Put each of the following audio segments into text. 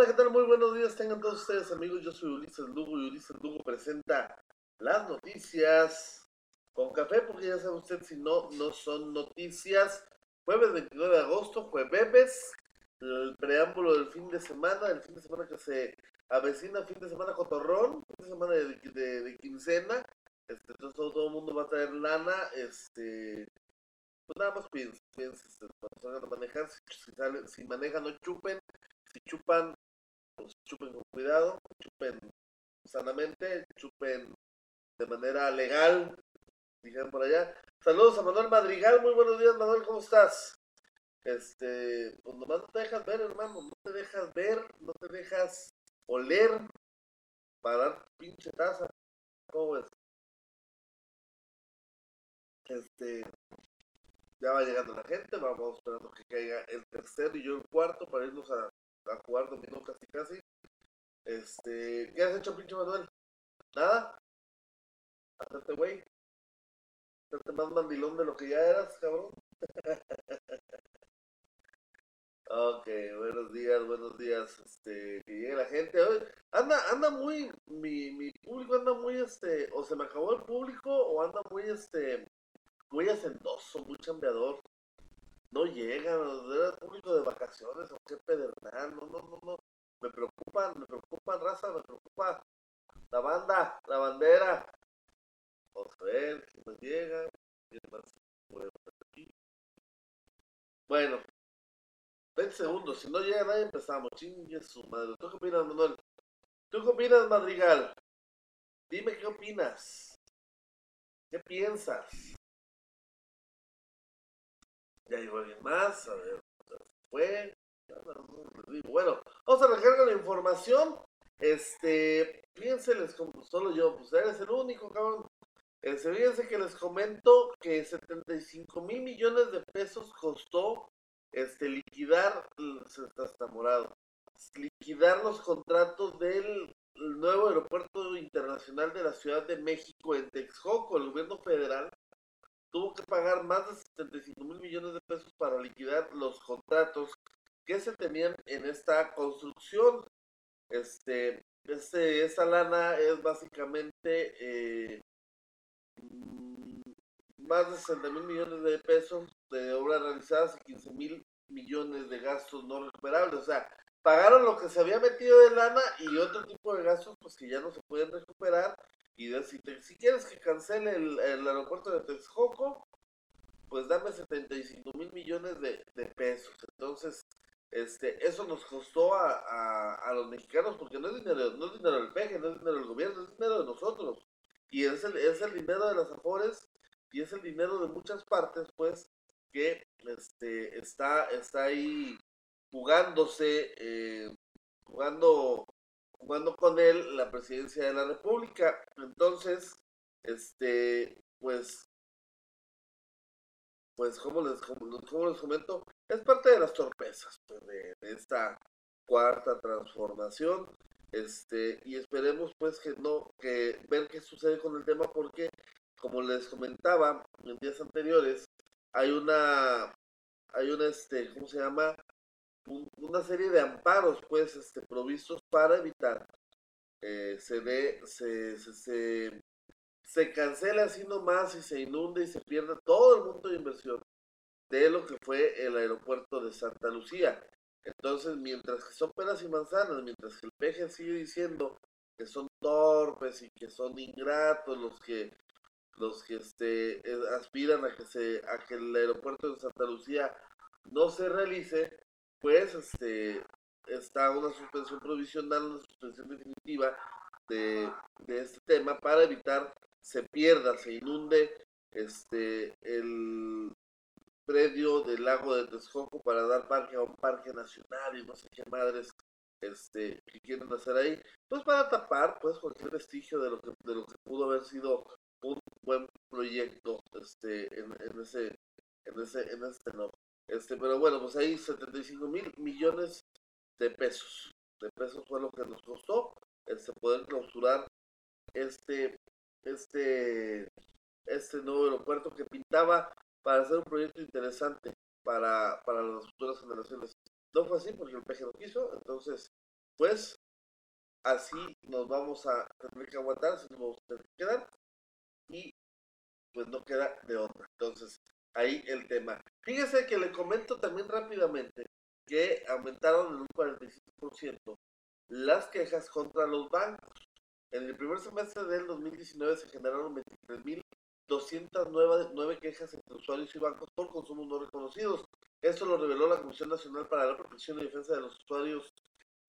Hola, ¿qué tal? Muy buenos días, tengan todos ustedes amigos. Yo soy Ulises Lugo y Ulises Lugo presenta las noticias con café, porque ya sabe usted, si no, no son noticias. Jueves 29 de agosto, jueves, el preámbulo del fin de semana, el fin de semana que se avecina, fin de semana cotorrón, fin de semana de, de, de quincena. Este, entonces todo, todo el mundo va a traer lana, este, pues nada más cuídense, cuídense este, cuando salgan a manejar, si, si, salen- si manejan no chupen, si chupan, chupen con cuidado, chupen sanamente, chupen de manera legal, dijeron por allá. Saludos a Manuel Madrigal, muy buenos días Manuel, ¿cómo estás? Este, pues nomás no te dejas ver, hermano, no te dejas ver, no te dejas oler para dar pinche taza. ¿Cómo ves? Este, ya va llegando la gente, vamos esperando que caiga el tercero y yo el cuarto para irnos a, a jugar dominó casi casi. Este, ¿qué has hecho, pinche Manuel? ¿Nada? Hacerte güey. Hacerte más mandilón de lo que ya eras, cabrón. Ok, buenos días, buenos días. Este, que llegue la gente. Hoy anda, anda muy, mi, mi público anda muy, este, o se me acabó el público, o anda muy, este, muy hacendoso, muy chambeador. No llegan, era público de vacaciones, o qué pedernal, no, no, no, no. Me preocupan, me preocupan, raza, me preocupa la banda, la bandera. Vamos a ver quién más llega. Bueno, 20 segundos, si no llega nadie empezamos, chingue su madre. ¿Tú qué opinas, Manuel? ¿Tú qué opinas, Madrigal? Dime qué opinas. ¿Qué piensas? Ya llegó alguien más, a ver, se fue. Bueno, vamos a con la información. Este, fíjense, les solo yo, pues eres el único, cabrón. Este, fíjense que les comento que 75 mil millones de pesos costó este liquidar, se está morado, liquidar los contratos del nuevo aeropuerto internacional de la Ciudad de México en Texcoco. El gobierno federal tuvo que pagar más de 75 mil millones de pesos para liquidar los contratos que se tenían en esta construcción. Este, este, esta lana es básicamente eh, mm, más de 60 mil millones de pesos de obras realizadas y 15 mil millones de gastos no recuperables. O sea, pagaron lo que se había metido de lana y otro tipo de gastos pues que ya no se pueden recuperar. Y de- si, quieres que cancele el, el aeropuerto de Texcoco, pues dame 75 mil millones de, de pesos. Entonces, este, eso nos costó a, a, a los mexicanos porque no es dinero, no es dinero del peje, no es dinero del gobierno, es dinero de nosotros. Y es el, es el dinero de las afores y es el dinero de muchas partes, pues, que este, está, está ahí jugándose, eh, jugando, jugando con él la presidencia de la República. Entonces, este, pues, pues, como les, como les comento, es parte de las torpezas pues, de, de esta cuarta transformación. Este, y esperemos pues que no, que ver qué sucede con el tema porque, como les comentaba en días anteriores, hay una, hay una, este, ¿cómo se llama? Un- una serie de amparos, pues, este, provistos para evitar eh, se dé, se, se, se, se cancele así nomás y se inunde y se pierda todo el monto de inversión de lo que fue el aeropuerto de Santa Lucía. Entonces, mientras que son peras y manzanas, mientras que el peje sigue diciendo que son torpes y que son ingratos los que los que este eh, aspiran a que se a que el aeropuerto de Santa Lucía no se realice, pues este está una suspensión provisional, una suspensión definitiva de, este tema para evitar se pierda, se inunde este el predio del lago de Texcoco para dar parque a un parque nacional y no sé qué madres este que quieren hacer ahí, pues para tapar pues cualquier vestigio de lo que de lo que pudo haber sido un buen proyecto este en, en ese en ese en no este pero bueno pues ahí 75 mil millones de pesos de pesos fue lo que nos costó este poder clausurar este este este nuevo aeropuerto que pintaba para hacer un proyecto interesante para, para las futuras generaciones. No fue así porque el PG no quiso, entonces pues así nos vamos a tener que aguantar, así nos vamos a quedar y pues no queda de otra. Entonces, ahí el tema. Fíjese que le comento también rápidamente que aumentaron en un 45% las quejas contra los bancos. En el primer semestre del 2019 se generaron 23.209 quejas entre usuarios y bancos por consumos no reconocidos. Esto lo reveló la Comisión Nacional para la Protección y Defensa de los Usuarios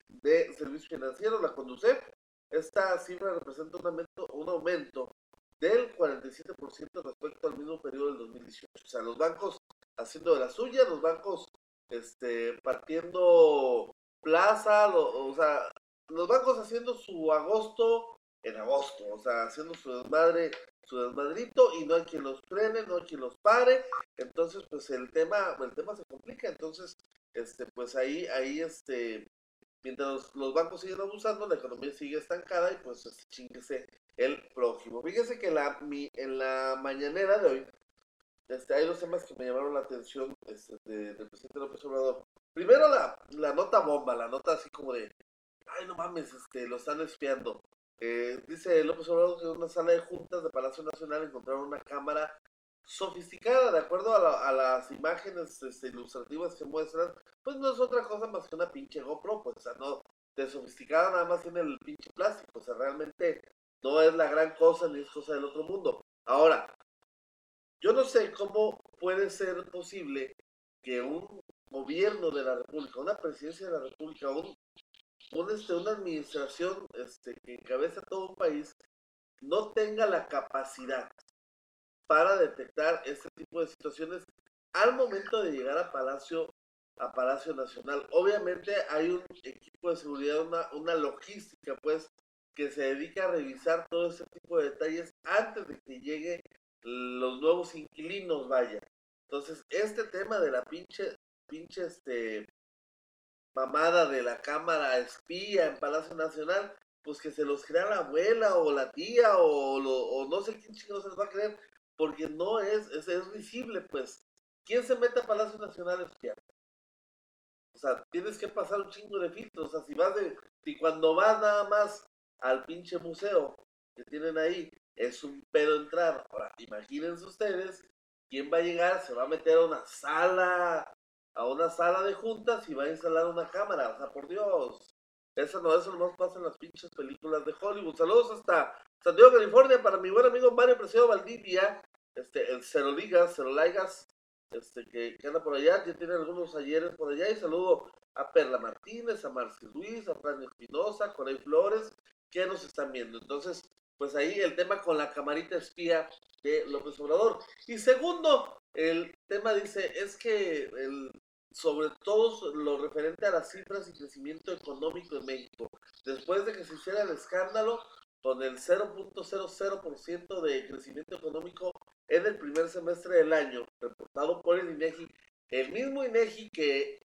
de Servicios Financieros, la CONDUCEF. Esta cifra representa un aumento, un aumento del 47% respecto al mismo periodo del 2018. O sea, los bancos haciendo de la suya, los bancos este, partiendo plaza, o sea, los bancos haciendo su agosto en agosto, o sea, haciendo su desmadre, su desmadrito y no hay quien los frene, no hay quien los pare, entonces pues el tema, el tema se complica, entonces, este, pues ahí, ahí, este, mientras los, bancos siguen abusando, la economía sigue estancada y pues este, chinguese el prójimo. Fíjese que la, mi, en la mañanera de hoy, este, hay dos temas que me llamaron la atención este, del presidente López Obrador. Primero la, la nota bomba, la nota así como de, ay no mames, este, lo están espiando. Eh, dice López Obrador que en una sala de juntas de Palacio Nacional encontraron una cámara sofisticada, de acuerdo a, las imágenes este, ilustrativas que muestran, pues no es otra cosa más que una pinche GoPro, pues, o sea, no, de sofisticada nada más tiene el pinche plástico, o sea, realmente no es la gran cosa ni es cosa del otro mundo. Ahora, yo no sé cómo puede ser posible que un gobierno de la República, una presidencia de la República, un este, una administración este, que encabeza todo un país no tenga la capacidad para detectar este tipo de situaciones al momento de llegar a Palacio a Palacio Nacional. Obviamente hay un equipo de seguridad, una, una logística, pues, que se dedica a revisar todo ese tipo de detalles antes de que lleguen los nuevos inquilinos, vaya. Entonces, este tema de la pinche, pinche, este, mamada de la cámara espía en Palacio Nacional, pues que se los crea la abuela o la tía o, o no sé quién chingados se los va a creer, porque no es, es, es visible, pues. ¿Quién se mete a Palacio Nacional espiar? O sea, tienes que pasar un chingo de filtros. O sea, si vas de. Si cuando vas nada más al pinche museo que tienen ahí, es un pedo entrar. Ahora, imagínense ustedes, ¿quién va a llegar? Se va a meter a una sala a una sala de juntas y va a instalar una cámara. O sea, por Dios. Eso no, eso nomás pasa en las pinches películas de Hollywood. Saludos hasta San Diego, California, para mi buen amigo Mario Preciado Valdivia, este, el Cero Ligas, Cero Ligas, este, que, anda por allá, ya tiene algunos ayeres por allá. Y saludo a Perla Martínez, a Marci Luis, a Fran Espinosa, Corey Flores, que nos están viendo. Entonces, pues ahí el tema con la camarita espía de López Obrador. Y segundo, el tema dice, es que sobre todo lo referente a las cifras y crecimiento económico en México, después de que se hiciera el escándalo con el 0.00% de crecimiento económico en el primer semestre del año, reportado por el INEGI, el mismo INEGI que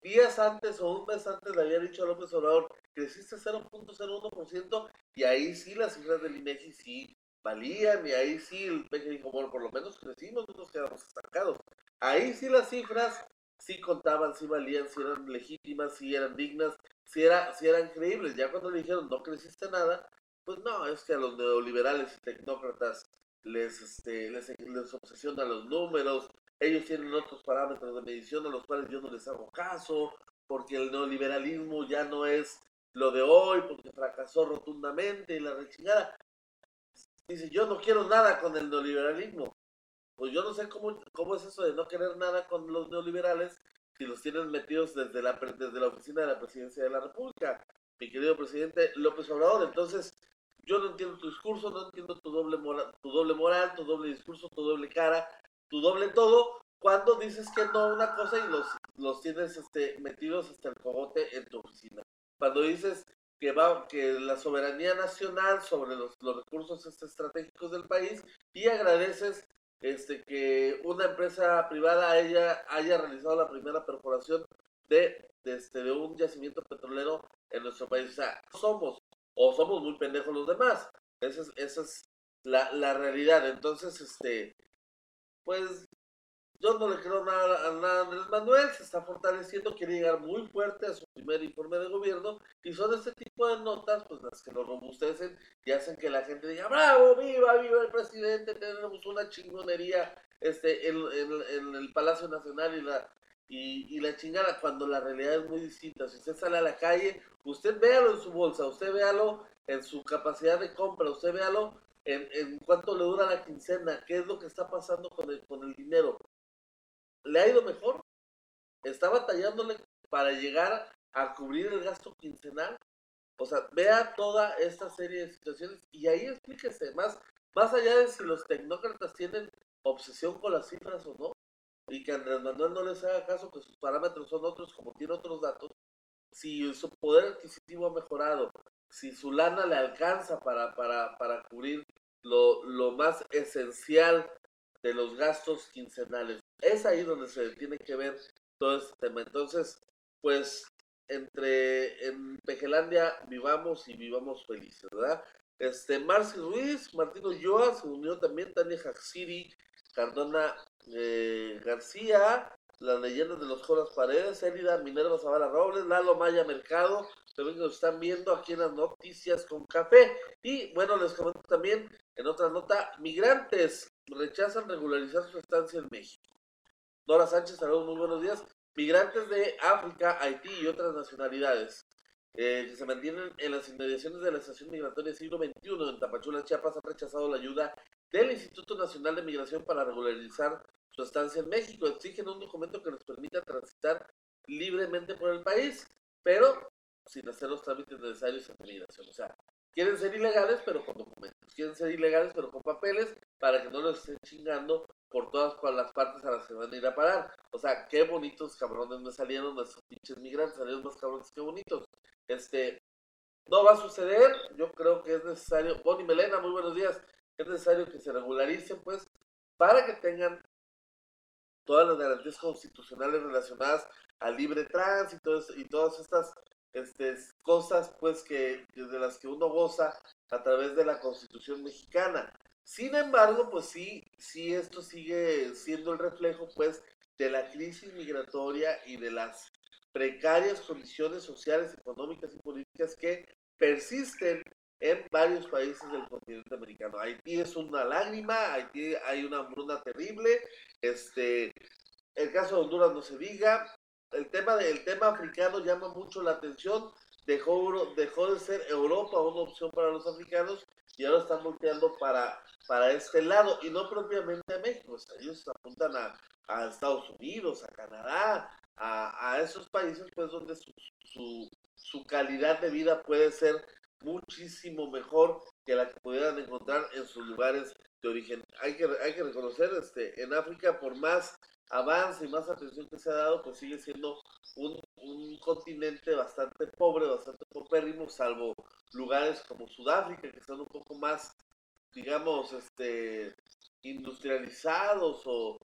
días antes o un mes antes le había dicho a López Obrador, creciste 0.01% y ahí sí las cifras del INEGI sí valían y ahí sí el PG dijo, bueno, por lo menos crecimos, no nos quedamos estancados. Ahí sí las cifras sí contaban, sí valían, si eran legítimas, si eran dignas, si, era, si eran creíbles. Ya cuando le dijeron no creciste nada, pues no, es que a los neoliberales y tecnócratas les, este, les, les obsesionan los números, ellos tienen otros parámetros de medición a los cuales yo no les hago caso, porque el neoliberalismo ya no es lo de hoy, porque fracasó rotundamente y la rechingada. Dice, yo no quiero nada con el neoliberalismo. Pues yo no sé cómo, cómo es eso de no querer nada con los neoliberales si los tienen metidos desde la, desde la oficina de la presidencia de la República, mi querido presidente López Obrador. Entonces, yo no entiendo tu discurso, no entiendo tu doble moral, tu doble moral, tu doble discurso, tu doble cara, tu doble todo, cuando dices que no una cosa y los, los tienes este, metidos hasta el cogote en tu oficina. Cuando dices que va que la soberanía nacional sobre los, los recursos este, estratégicos del país y agradeces este que una empresa privada haya, haya realizado la primera perforación de, de, este, de un yacimiento petrolero en nuestro país. O sea, somos o somos muy pendejos los demás. Esa es, esa es la, la realidad. Entonces, este, pues yo no le creo nada, a nada a Andrés Manuel, se está fortaleciendo, quiere llegar muy fuerte a su primer informe de gobierno y son este tipo de notas pues las que lo robustecen y hacen que la gente diga, bravo, viva, viva el presidente, tenemos una chingonería este, en, el Palacio Nacional y la, y, la chingada, cuando la realidad es muy distinta. Si usted sale a la calle, usted véalo en su bolsa, usted véalo en su capacidad de compra, usted véalo en, en cuánto le dura la quincena, qué es lo que está pasando con el, con el dinero. ¿Le ha ido mejor? ¿Está batallándole para llegar a cubrir el gasto quincenal? O sea, vea toda esta serie de situaciones y ahí explíquese, más, más allá de si los tecnócratas tienen obsesión con las cifras o no, y que Andrés Manuel no les haga caso, que sus parámetros son otros, como tiene otros datos, si su poder adquisitivo ha mejorado, si su lana le alcanza para, para, para cubrir lo, lo más esencial de los gastos quincenales. Es ahí donde se tiene que ver todo este tema. Entonces, pues entre en Pejelandia vivamos y vivamos felices, ¿verdad? Este, Marci Ruiz, Martino Yoa, se unió también Tania Jaxiri, Cardona eh, García, las leyendas de los Jonas Paredes, Elida Minerva Zavala Robles, Lalo Maya Mercado, también nos están viendo aquí en las noticias con café. Y bueno, les comento también en otra nota, migrantes rechazan regularizar su estancia en México. Dora Sánchez, saludos, muy buenos días. Migrantes de África, Haití y otras nacionalidades eh, que se mantienen en las inmediaciones de la estación migratoria siglo XXI en Tapachula, Chiapas, han rechazado la ayuda del Instituto Nacional de Migración para regularizar su estancia en México. Exigen un documento que les permita transitar libremente por el país, pero sin hacer los trámites necesarios en migración. O sea, quieren ser ilegales, pero con documentos. Quieren ser ilegales, pero con papeles, para que no los estén chingando por todas las partes a las que van a ir a parar. O sea, qué bonitos cabrones me salieron nuestros pinches migrantes, salieron más cabrones que bonitos. Este, no va a suceder, yo creo que es necesario, Bonnie Melena, muy buenos días, es necesario que se regularicen, pues, para que tengan todas las garantías constitucionales relacionadas al libre tránsito y todas estas este, cosas pues que de las que uno goza a través de la Constitución mexicana. Sin embargo, pues sí, sí esto sigue siendo el reflejo pues de la crisis migratoria y de las precarias condiciones sociales, económicas y políticas que persisten en varios países del continente americano. Haití es una lágrima, Haití hay una hambruna terrible, este, el caso de Honduras no se diga, el tema, del tema africano llama mucho la atención. Dejó, dejó de ser Europa una opción para los africanos y ahora están volteando para, para este lado y no propiamente a México. ellos apuntan a, a, Estados Unidos, a Canadá, a, a esos países pues donde su, su, su, calidad de vida puede ser muchísimo mejor que la que pudieran encontrar en sus lugares de origen. Hay que, hay que reconocer, este, en África, por más avance y más atención que se ha dado, pues sigue siendo un, continente bastante pobre, bastante popérrimo, salvo lugares como Sudáfrica, que son un poco más, digamos, este industrializados o,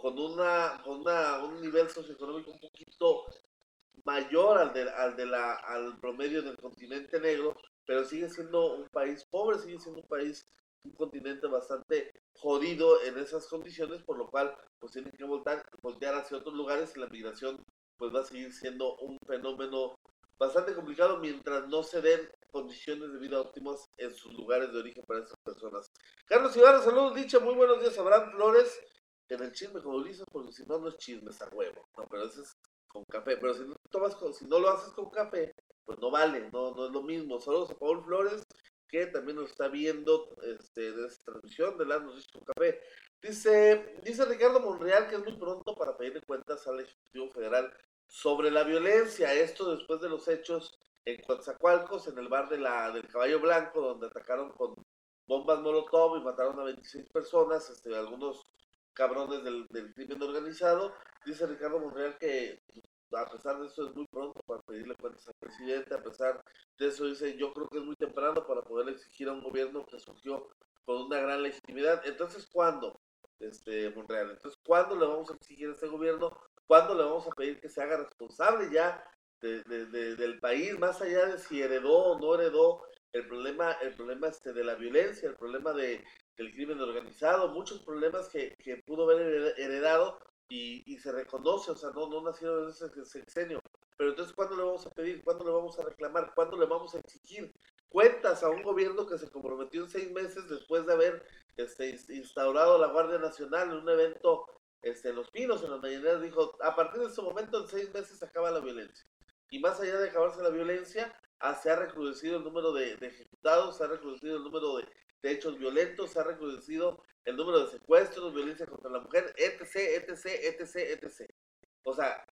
con, una, con una, un nivel socioeconómico un poquito mayor al, de, al, de la, al promedio del continente negro, pero sigue siendo un país pobre, sigue siendo un país un continente bastante jodido en esas condiciones, por lo cual pues tienen que voltar, voltear hacia otros lugares y la migración pues va a seguir siendo un fenómeno bastante complicado mientras no se den condiciones de vida óptimas en sus lugares de origen para esas personas. Carlos Ibarra, saludos, dicha, muy buenos días, Abraham Flores, en el chisme como dices, porque si no, no es chisme, es a huevo, no, pero eso es con café, pero si no, tomas si no lo haces con café, pues no vale, no, no es lo mismo. Saludos a Paul Flores también nos está viendo este, de esta transmisión de las noticias café. Dice, dice Ricardo Monreal que es muy pronto para pedirle cuentas al Ejecutivo Federal sobre la violencia. Esto después de los hechos en Coatzacoalcos, en el bar de la, del Caballo Blanco, donde atacaron con bombas Molotov y mataron a 26 personas, este, algunos cabrones del, del crimen organizado. Dice Ricardo Monreal que a pesar de eso es muy pronto para pedirle cuentas al presidente, a pesar de eso dice, yo creo que es muy temprano para poder exigir a un gobierno que surgió con una gran legitimidad. Entonces, ¿cuándo? Este, Monreal, entonces, ¿cuándo le vamos a exigir a este gobierno? ¿Cuándo le vamos a pedir que se haga responsable ya de, del país, más allá de si heredó o no heredó el problema, el problema este de la violencia, el problema de, del crimen organizado, muchos problemas que, que pudo haber heredado y, y, se reconoce, o sea, no, no nacieron en ese sexenio. Pero entonces, ¿cuándo le vamos a pedir? ¿Cuándo le vamos a reclamar? ¿Cuándo le vamos a exigir cuentas a un gobierno que se comprometió en seis meses después de haber este, instaurado la Guardia Nacional en un evento este, en Los Pinos, en las mañaneras, dijo, a partir de ese momento, en seis meses se acaba la violencia. Y más allá de acabarse la violencia, ah, se ha recrudecido el número de, ejecutados, se ha recrudecido el número de, de, hechos violentos, se ha recrudecido el número de secuestros, violencia contra la mujer, etc., etc., etc., etc. O sea,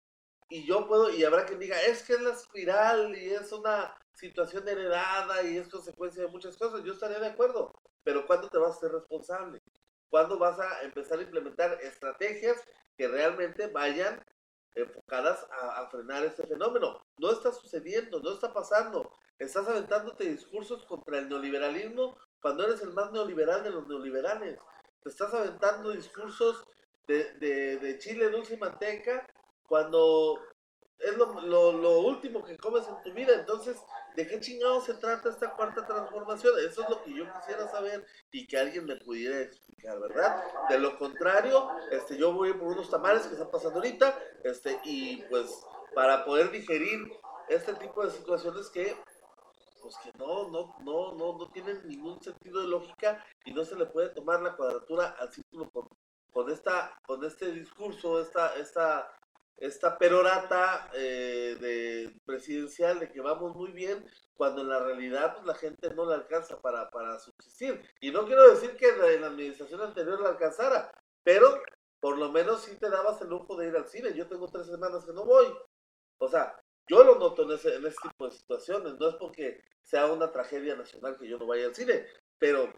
y yo puedo, y habrá quien diga, es que es la espiral y es una situación heredada y es consecuencia de muchas cosas. Yo estaría de acuerdo, pero ¿cuándo te vas a ser responsable? ¿Cuándo vas a empezar a implementar estrategias que realmente vayan enfocadas a, frenar este fenómeno? No está sucediendo, no está pasando. Estás aventándote discursos contra el neoliberalismo cuando eres el más neoliberal de los neoliberales. Te estás aventando discursos de, de, de chile dulce y manteca cuando es lo, lo, último que comes en tu vida. Entonces, ¿de qué chingado se trata esta cuarta transformación? Eso es lo que yo quisiera saber y que alguien me pudiera explicar, ¿verdad? De lo contrario, este, yo voy por unos tamales que están pasando ahorita, este, y pues para poder digerir este tipo de situaciones que pues que no, no, no, no, no tienen ningún sentido de lógica y no se le puede tomar la cuadratura al círculo con, con esta, con este discurso, esta, esta esta perorata eh, de presidencial de que vamos muy bien, cuando en la realidad pues, la gente no la alcanza para, para subsistir. Y no quiero decir que en la administración anterior la alcanzara, pero por lo menos sí te dabas el lujo de ir al cine. Yo tengo tres semanas que no voy. O sea, yo lo noto en ese, en ese tipo de situaciones. No es porque sea una tragedia nacional que yo no vaya al cine, pero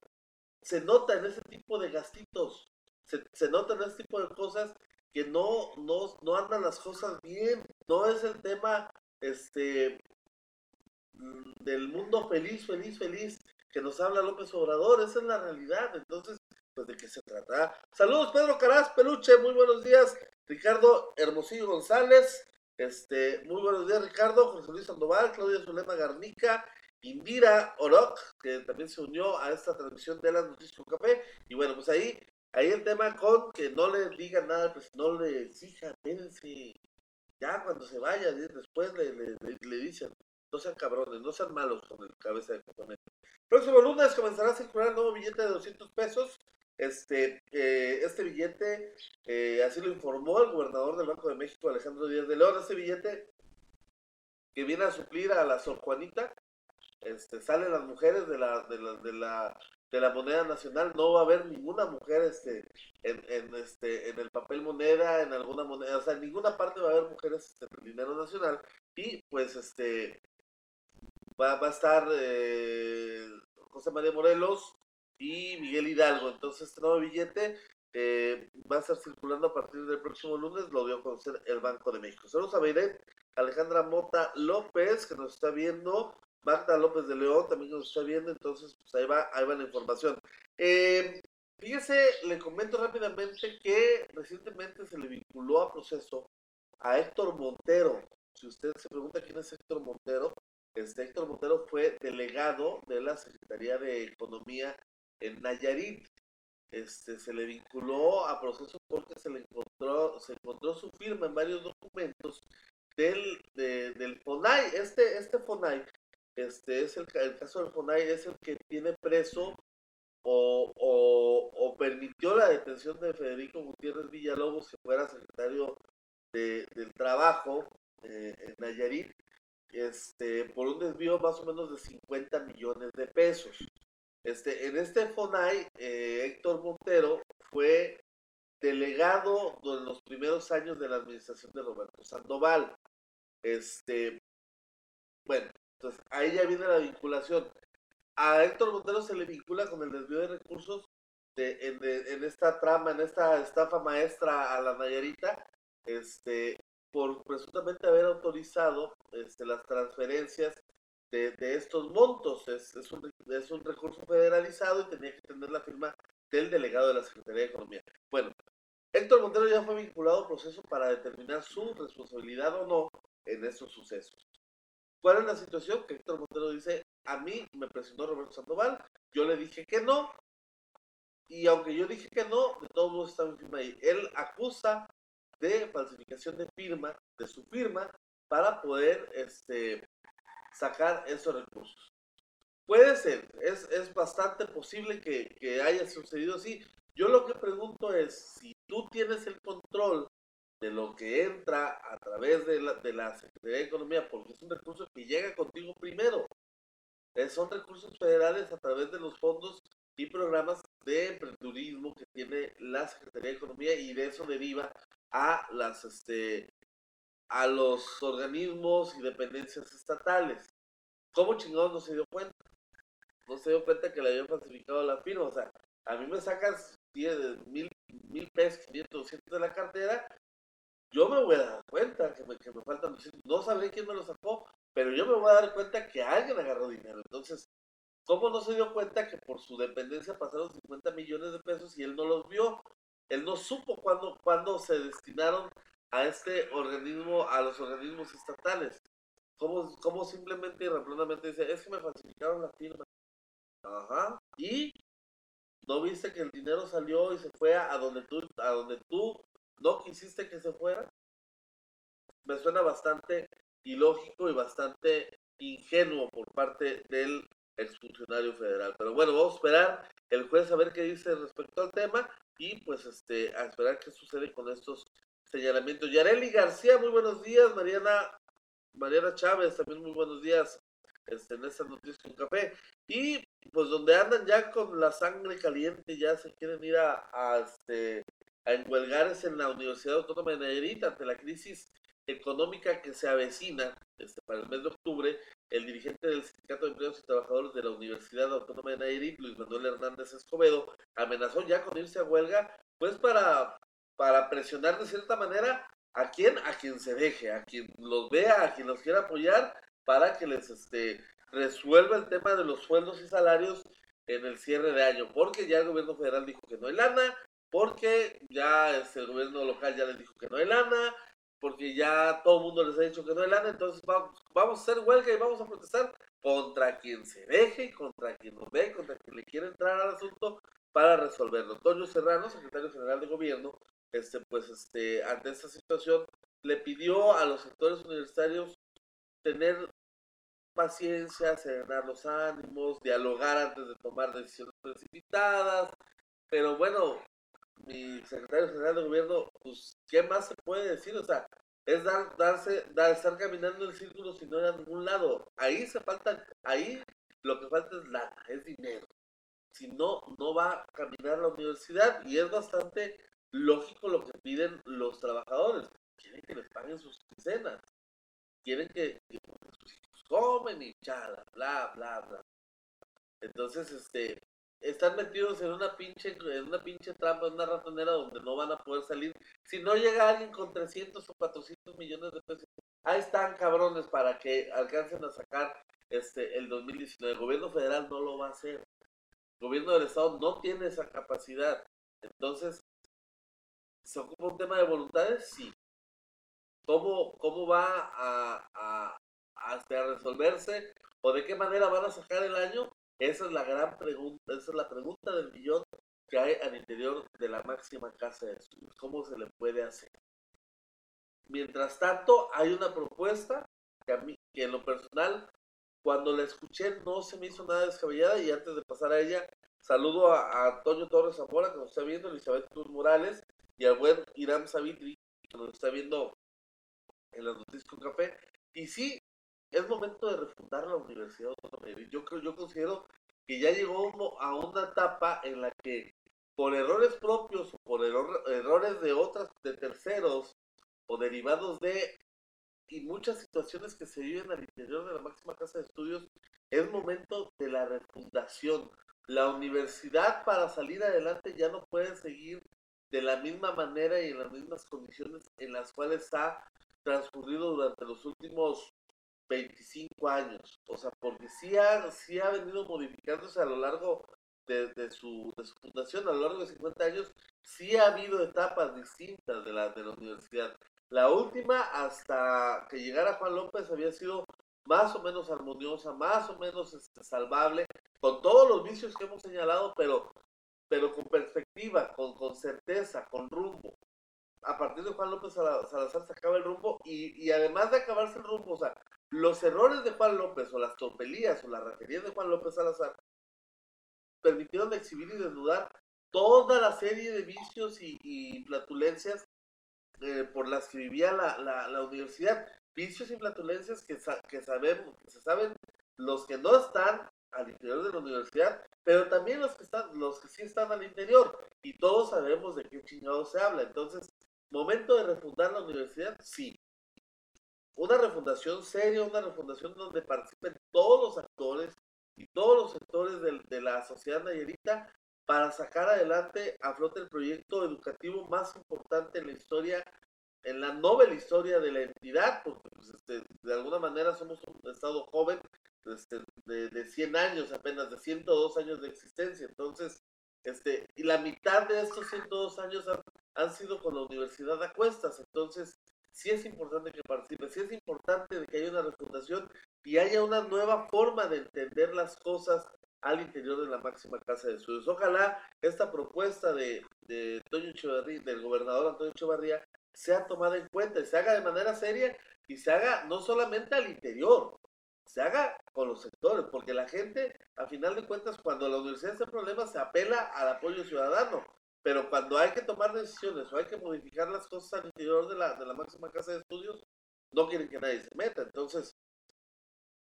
se nota en ese tipo de gastitos, se, se nota en ese tipo de cosas que no, no, no andan las cosas bien. No es el tema este mm, del mundo feliz, feliz, feliz que nos habla López Obrador. Esa es la realidad. Entonces, pues de qué se trata. Saludos, Pedro Caraz, Peluche, muy buenos días. Ricardo Hermosillo González, este, muy buenos días, Ricardo, José Luis Sandoval, Claudia Zulema Garnica, Indira Oroc, que también se unió a esta transmisión de las noticias con café. Y bueno, pues ahí Ahí el tema con que no le digan nada, pues no le exijan, espérense. Ya cuando se vaya, después le, le, dicen, no sean cabrones, no sean malos con el cabeza de componente. Próximo lunes comenzará a circular el nuevo billete de 200 pesos. Este, este billete, eh, así lo informó el gobernador del Banco de México, Alejandro Díaz de León. Este billete que viene a suplir a la Sor Juanita, este, salen las mujeres de la, de la, de la de la moneda nacional, no va a haber ninguna mujer este, en, en, este, en el papel moneda, en alguna moneda, o sea, en ninguna parte va a haber mujeres este, en el dinero nacional. Y pues este va, va a estar eh, José María Morelos y Miguel Hidalgo. Entonces, este nuevo billete eh, va a estar circulando a partir del próximo lunes, lo dio a conocer el Banco de México. Saludos a Beiret, Alejandra Mota López, que nos está viendo, Marta López de León también nos está viendo, entonces pues ahí va, ahí va la información. Eh, fíjese, le comento rápidamente que recientemente se le vinculó a proceso a Héctor Montero. Si usted se pregunta quién es Héctor Montero, este Héctor Montero fue delegado de la Secretaría de Economía en Nayarit. Este, se le vinculó a proceso porque se le encontró, se encontró su firma en varios documentos del, del FONAI. Este, este FONAI este es el, caso del FONAI, es el que tiene preso o, o, permitió la detención de Federico Gutiérrez Villalobos, que fuera secretario de, del Trabajo eh, en Nayarit, este, por un desvío más o menos de 50 millones de pesos. Este, en este FONAI, eh, Héctor Montero fue delegado en los primeros años de la administración de Roberto Sandoval. Este, bueno, entonces, ahí ya viene la vinculación. A Héctor Montero se le vincula con el desvío de recursos de, en, esta trama, en esta estafa maestra a la Nayarita, este, por presuntamente haber autorizado este, las transferencias de, estos montos. Es, es, un, es un recurso federalizado y tenía que tener la firma del delegado de la Secretaría de Economía. Bueno, Héctor Montero ya fue vinculado al proceso para determinar su responsabilidad o no en estos sucesos. ¿Cuál es la situación? Que Héctor Montero dice, a mí me presionó Roberto Sandoval, yo le dije que no, y aunque yo dije que no, de todos modos está mi firma ahí. Él acusa de falsificación de firma, de su firma, para poder este, sacar esos recursos. Puede ser, es, es bastante posible que, que, haya sucedido así. Yo lo que pregunto es, si tú tienes el control de lo que entra a través de la, de la Secretaría de Economía, porque es un recurso que llega contigo primero, eh, son recursos federales a través de los fondos y programas de emprendedurismo que tiene la Secretaría de Economía y de eso deriva a las este a los organismos y dependencias estatales. ¿Cómo chingados no se dio cuenta? No se dio cuenta que le habían falsificado la firma. O sea, a mí me sacas 10, mil, mil pesos, 500, 200 de la cartera. Yo me voy a dar cuenta que me, que me faltan No sabré quién me lo sacó, pero yo me voy a dar cuenta que alguien agarró dinero. Entonces, ¿cómo no se dio cuenta que por su dependencia pasaron 50 millones de pesos y él no los vio? Él no supo cuándo, cuándo se destinaron a este organismo, a los organismos estatales. ¿Cómo, cómo simplemente y rápidamente dice, es que me falsificaron la firma? Ajá. ¿Y no viste que el dinero salió y se fue a donde tú, a donde tú no quisiste que se fuera? Me suena bastante ilógico y bastante ingenuo por parte del exfuncionario federal. Pero bueno, vamos a esperar el juez a ver qué dice respecto al tema y pues este a esperar qué sucede con estos señalamientos. Yareli García, muy buenos días. Mariana Mariana Chávez, también muy buenos días. Este, en esta noticia con café. Y pues donde andan ya con la sangre caliente, ya se quieren ir a, a este a en la Universidad Autónoma de Nayarit ante la crisis económica que se avecina este, para el mes de octubre, el dirigente del Sindicato de Empleados y Trabajadores de la Universidad Autónoma de Nayarit, Luis Manuel Hernández Escobedo, amenazó ya con irse a huelga, pues para, para presionar de cierta manera a quien, a quien se deje, a quien los vea, a quien los quiera apoyar, para que les este, resuelva el tema de los sueldos y salarios en el cierre de año, porque ya el gobierno federal dijo que no hay lana, porque ya este, el gobierno local ya les dijo que no hay lana, porque ya todo el mundo les ha dicho que no hay lana, entonces vamos, vamos a hacer huelga y vamos a protestar contra quien se deje, contra quien nos ve, contra quien le quiere entrar al asunto para resolverlo. Toño Serrano, secretario general de gobierno, este, pues este, ante esta situación, le pidió a los sectores universitarios tener paciencia, serenar los ánimos, dialogar antes de tomar decisiones precipitadas, pero bueno, mi secretario general de gobierno, pues, ¿qué más se puede decir? O sea, es dar, darse, dar, estar caminando en el círculo si no ir a ningún lado. Ahí se falta, ahí lo que falta es lana, es dinero. Si no, no va a caminar la universidad y es bastante lógico lo que piden los trabajadores. Quieren que les paguen sus quincenas. Quieren que, sus hijos comen y chala, bla, bla, bla. Entonces, este, están metidos en una pinche, en una pinche trampa, en una ratonera donde no van a poder salir. Si no llega alguien con 300 o 400 millones de pesos, ahí están cabrones para que alcancen a sacar este el 2019. El gobierno federal no lo va a hacer. El gobierno del estado no tiene esa capacidad. Entonces, ¿se ocupa un tema de voluntades? Sí. ¿Cómo, cómo va a, a, a resolverse? ¿O de qué manera van a sacar el año? Esa es la gran pregunta, esa es la pregunta del millón que hay al interior de la máxima casa de estudios. ¿Cómo se le puede hacer? Mientras tanto, hay una propuesta que a mí, que en lo personal, cuando la escuché no se me hizo nada descabellada y antes de pasar a ella, saludo a, Antonio Torres Zamora que nos está viendo, Elizabeth Cruz Morales y al buen Irán Savitri que nos está viendo en las noticias con café. Y sí, es momento de refundar la Universidad Autónoma Yo creo, yo considero que ya llegó a una etapa en la que por errores propios o por errores de otras, de terceros o derivados de y muchas situaciones que se viven al interior de la máxima casa de estudios, es momento de la refundación. La universidad para salir adelante ya no puede seguir de la misma manera y en las mismas condiciones en las cuales ha transcurrido durante los últimos 25 años. O sea, porque sí ha, sí ha venido modificándose a lo largo de, su, de su fundación, a lo largo de 50 años, sí ha habido etapas distintas de la, de la universidad. La última, hasta que llegara Juan López, había sido más o menos armoniosa, más o menos este, salvable, con todos los vicios que hemos señalado, pero pero con perspectiva, con, con certeza, con rumbo. A partir de Juan López Salazar se acaba el rumbo y, y además de acabarse el rumbo, o sea, los errores de Juan López o las tropelías o las referías de Juan López Salazar permitieron exhibir y desnudar toda la serie de vicios y, y flatulencias eh, por las que vivía la, la, la, universidad. Vicios y flatulencias que, que sabemos, que se saben los que no están al interior de la universidad, pero también los que están, los que sí están al interior, y todos sabemos de qué chingado se habla. Entonces, momento de refundar la universidad, sí. Una refundación seria, una refundación donde participen todos los actores y todos los sectores de, de la sociedad nayerita para sacar adelante a flote el proyecto educativo más importante en la historia, en la novela historia de la entidad, porque pues, este, de alguna manera somos un estado joven este, de, de 100 años, apenas de 102 años de existencia. Entonces, este, y la mitad de estos 102 años han, han sido con la universidad a cuestas. Entonces, sí es importante que participe, sí es importante de que haya una refundación y haya una nueva forma de entender las cosas al interior de la máxima casa de estudios. Ojalá esta propuesta de, de Antonio Echeverría, del gobernador Antonio Echeverría, sea tomada en cuenta y se haga de manera seria y se haga no solamente al interior, se haga con los sectores, porque la gente, a final de cuentas, cuando la universidad en problemas, se apela al apoyo ciudadano, pero cuando hay que tomar decisiones o hay que modificar las cosas al interior de la, de la máxima casa de estudios, no quieren que nadie se meta. Entonces,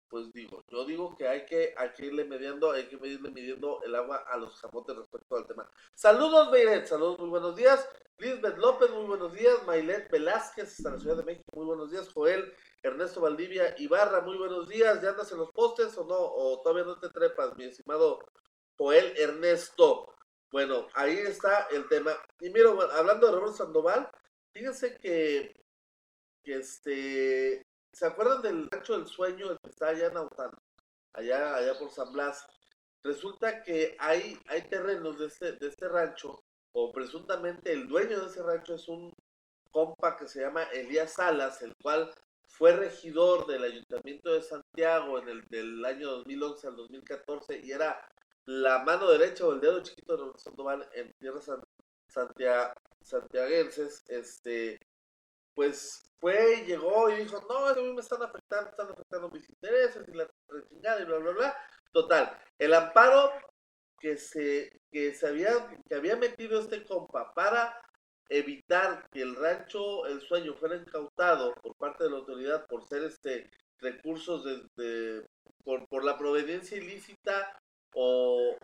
pues digo, yo digo que hay que, hay que irle midiendo, hay que irle midiendo el agua a los jamotes respecto al tema. Saludos, Meiret, saludos, muy buenos días. Lisbeth López, muy buenos días. Mailet Velázquez, hasta la Ciudad de México, muy buenos días. Joel Ernesto Valdivia Ibarra, muy buenos días. ¿Ya andas en los postes o no? ¿O todavía no te trepas, mi estimado Joel Ernesto? Bueno, ahí está el tema. Y mira, hablando de Roberto Sandoval, fíjense que, que este, ¿Se acuerdan del rancho del sueño, que está allá en Aután? Allá, allá por San Blas. Resulta que hay, hay terrenos de este, de este rancho, o presuntamente el dueño de ese rancho es un compa que se llama Elías Salas, el cual fue regidor del Ayuntamiento de Santiago en el del año 2011 al 2014 y era la mano derecha o el dedo chiquito de Sandoval en tierras santiaguenses, este, pues fue, llegó y dijo, no, a mí me están afectando, están afectando mis intereses y la chingada y bla, bla, bla. Total, el amparo que se, que se había, que había metido este compa para evitar que el rancho El Sueño fuera incautado por parte de la autoridad por ser este recursos de, por, por la proveniencia ilícita o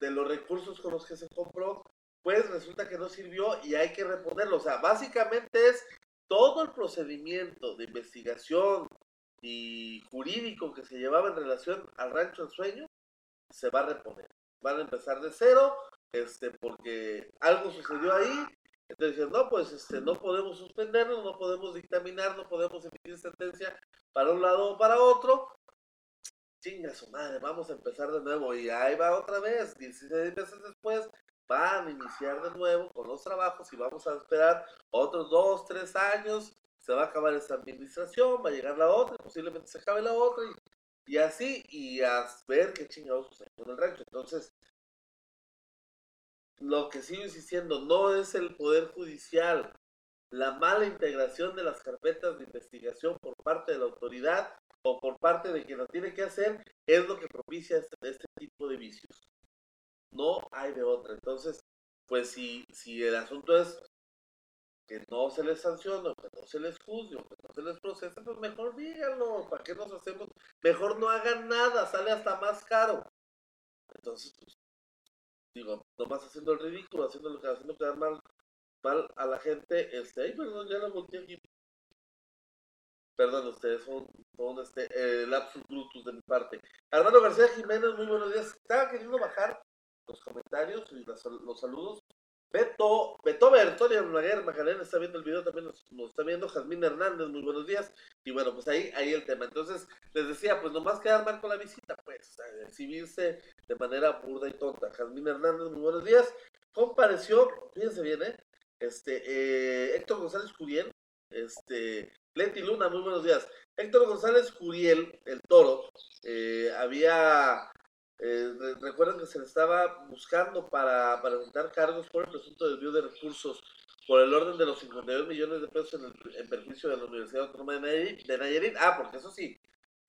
de los recursos con los que se compró, pues resulta que no sirvió y hay que reponerlo. O sea, básicamente es todo el procedimiento de investigación y jurídico que se llevaba en relación al rancho del sueño se va a reponer. Van a empezar de cero, este, porque algo sucedió ahí. Entonces no, pues este, no podemos suspenderlo, no podemos dictaminar, no podemos emitir sentencia para un lado o para otro. Chinga su madre, vamos a empezar de nuevo. Y ahí va otra vez, 16 meses después, van a iniciar de nuevo con los trabajos y vamos a esperar otros dos, tres años, se va a acabar esta administración, va a llegar la otra, posiblemente se acabe la otra y, y así, y a ver qué chingados sucede con el rancho. Entonces, lo que sigo insistiendo, no es el Poder Judicial, la mala integración de las carpetas de investigación por parte de la autoridad o por parte de quien lo tiene que hacer, es lo que propicia este, este tipo de vicios no hay de otra. Entonces, pues si, si el asunto es que no se les sancione, que no se les juzgue, que no se les procese, pues mejor díganlo, ¿para qué nos hacemos? Mejor no hagan nada, sale hasta más caro. Entonces, pues, digo, nomás haciendo el ridículo, haciendo lo que haciendo quedar mal, mal a la gente, este, ay, perdón, ya la volteé aquí. Perdón, ustedes son, son este, eh, lapsus brutus de mi parte. Armando García Jiménez, muy buenos días. Estaba queriendo bajar los comentarios y los saludos. Beto, Beto Bertonia Maguer Magdalena está viendo el video, también nos, está viendo Jazmín Hernández, muy buenos días. Y bueno, pues ahí, ahí el tema. Entonces, les decía, pues nomás quedar mal con la visita, pues, exhibirse de manera burda y tonta. Jazmín Hernández, muy buenos días. Compareció, fíjense bien, ¿eh? Este, eh, Héctor González Curiel, este, Leti Luna, muy buenos días. Héctor González Curiel, el toro, eh, había Eh, recuerden que se le estaba buscando para, para cargos por el presunto desvío de recursos por el orden de los 52 millones de pesos en, el, en perjuicio de la Universidad Autónoma de Nayarit, de Nayarit. Ah, porque eso sí,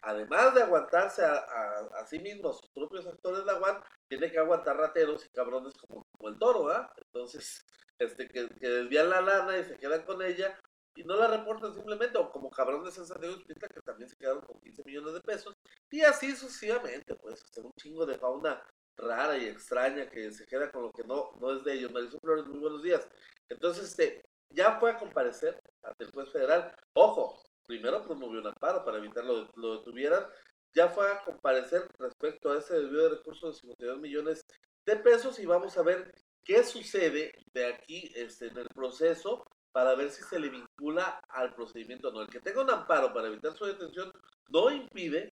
además de aguantarse a, a, a sí mismo, a sus propios actores de la UAN, tiene que aguantar rateros y cabrones como, como el toro, ¿ah? Entonces, este, que, que desvían la lana y se quedan con ella y no la reportan simplemente, o como cabrones en San Hospital que también se quedaron con 15 millones de pesos, y así sucesivamente, pues, hacer un chingo de fauna rara y extraña que se queda con lo que no, no es de ellos. Marisol Flores, muy buenos días. Entonces, este, ya fue a comparecer ante el juez federal. Ojo, primero promovió un amparo para evitar lo, lo detuvieran. Ya fue a comparecer respecto a ese desvío de recursos de 52 millones de pesos y vamos a ver qué sucede de aquí este, en el proceso para ver si se le vincula al procedimiento o no. El que tenga un amparo para evitar su detención no impide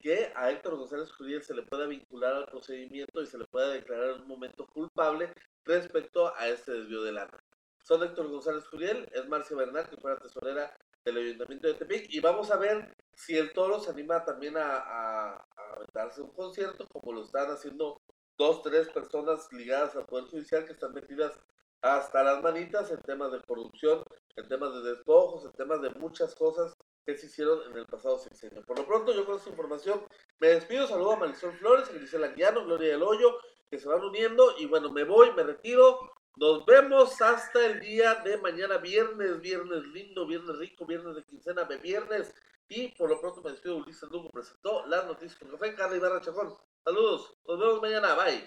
que a Héctor González Judías se le pueda vincular al procedimiento y se le pueda declarar en un momento culpable respecto a este desvío de lana. Son Héctor González Juriel, es Marcia Bernal, que fue la tesorera del Ayuntamiento de Tepic, y vamos a ver si el toro se anima también a, a, a darse un concierto, como lo están haciendo dos, tres personas ligadas al Poder Judicial que están metidas hasta las manitas en temas de corrupción, en temas de despojos, en temas de muchas cosas que se hicieron en el pasado sexenio. Por lo pronto, yo con esta información me despido, saludo a Marisol Flores, Grisela Guiano, Gloria del Hoyo, que se van uniendo, y bueno, me voy, me retiro, nos vemos hasta el día de mañana, viernes, viernes lindo, viernes rico, viernes de quincena, de viernes, y por lo pronto me despido, Ulises Lugo presentó las noticias con Café, Carla Ibarra Chacón. Saludos, nos vemos mañana, bye.